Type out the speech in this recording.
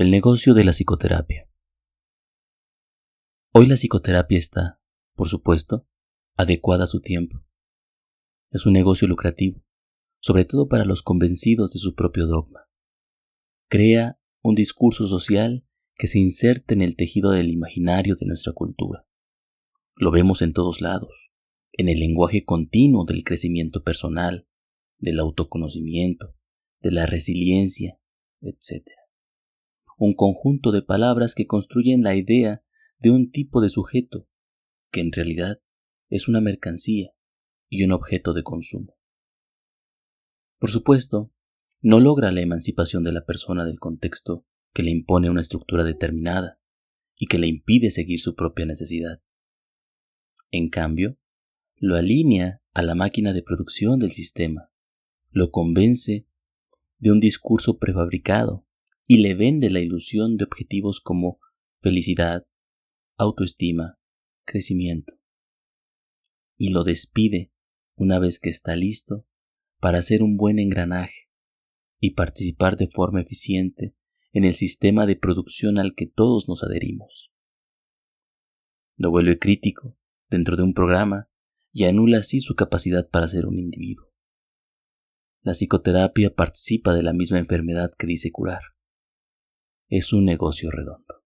El negocio de la psicoterapia. Hoy la psicoterapia está, por supuesto, adecuada a su tiempo. Es un negocio lucrativo, sobre todo para los convencidos de su propio dogma. Crea un discurso social que se inserte en el tejido del imaginario de nuestra cultura. Lo vemos en todos lados, en el lenguaje continuo del crecimiento personal, del autoconocimiento, de la resiliencia, etc un conjunto de palabras que construyen la idea de un tipo de sujeto, que en realidad es una mercancía y un objeto de consumo. Por supuesto, no logra la emancipación de la persona del contexto que le impone una estructura determinada y que le impide seguir su propia necesidad. En cambio, lo alinea a la máquina de producción del sistema, lo convence de un discurso prefabricado y le vende la ilusión de objetivos como felicidad, autoestima, crecimiento. Y lo despide una vez que está listo para hacer un buen engranaje y participar de forma eficiente en el sistema de producción al que todos nos adherimos. Lo vuelve crítico dentro de un programa y anula así su capacidad para ser un individuo. La psicoterapia participa de la misma enfermedad que dice curar es un negocio redondo.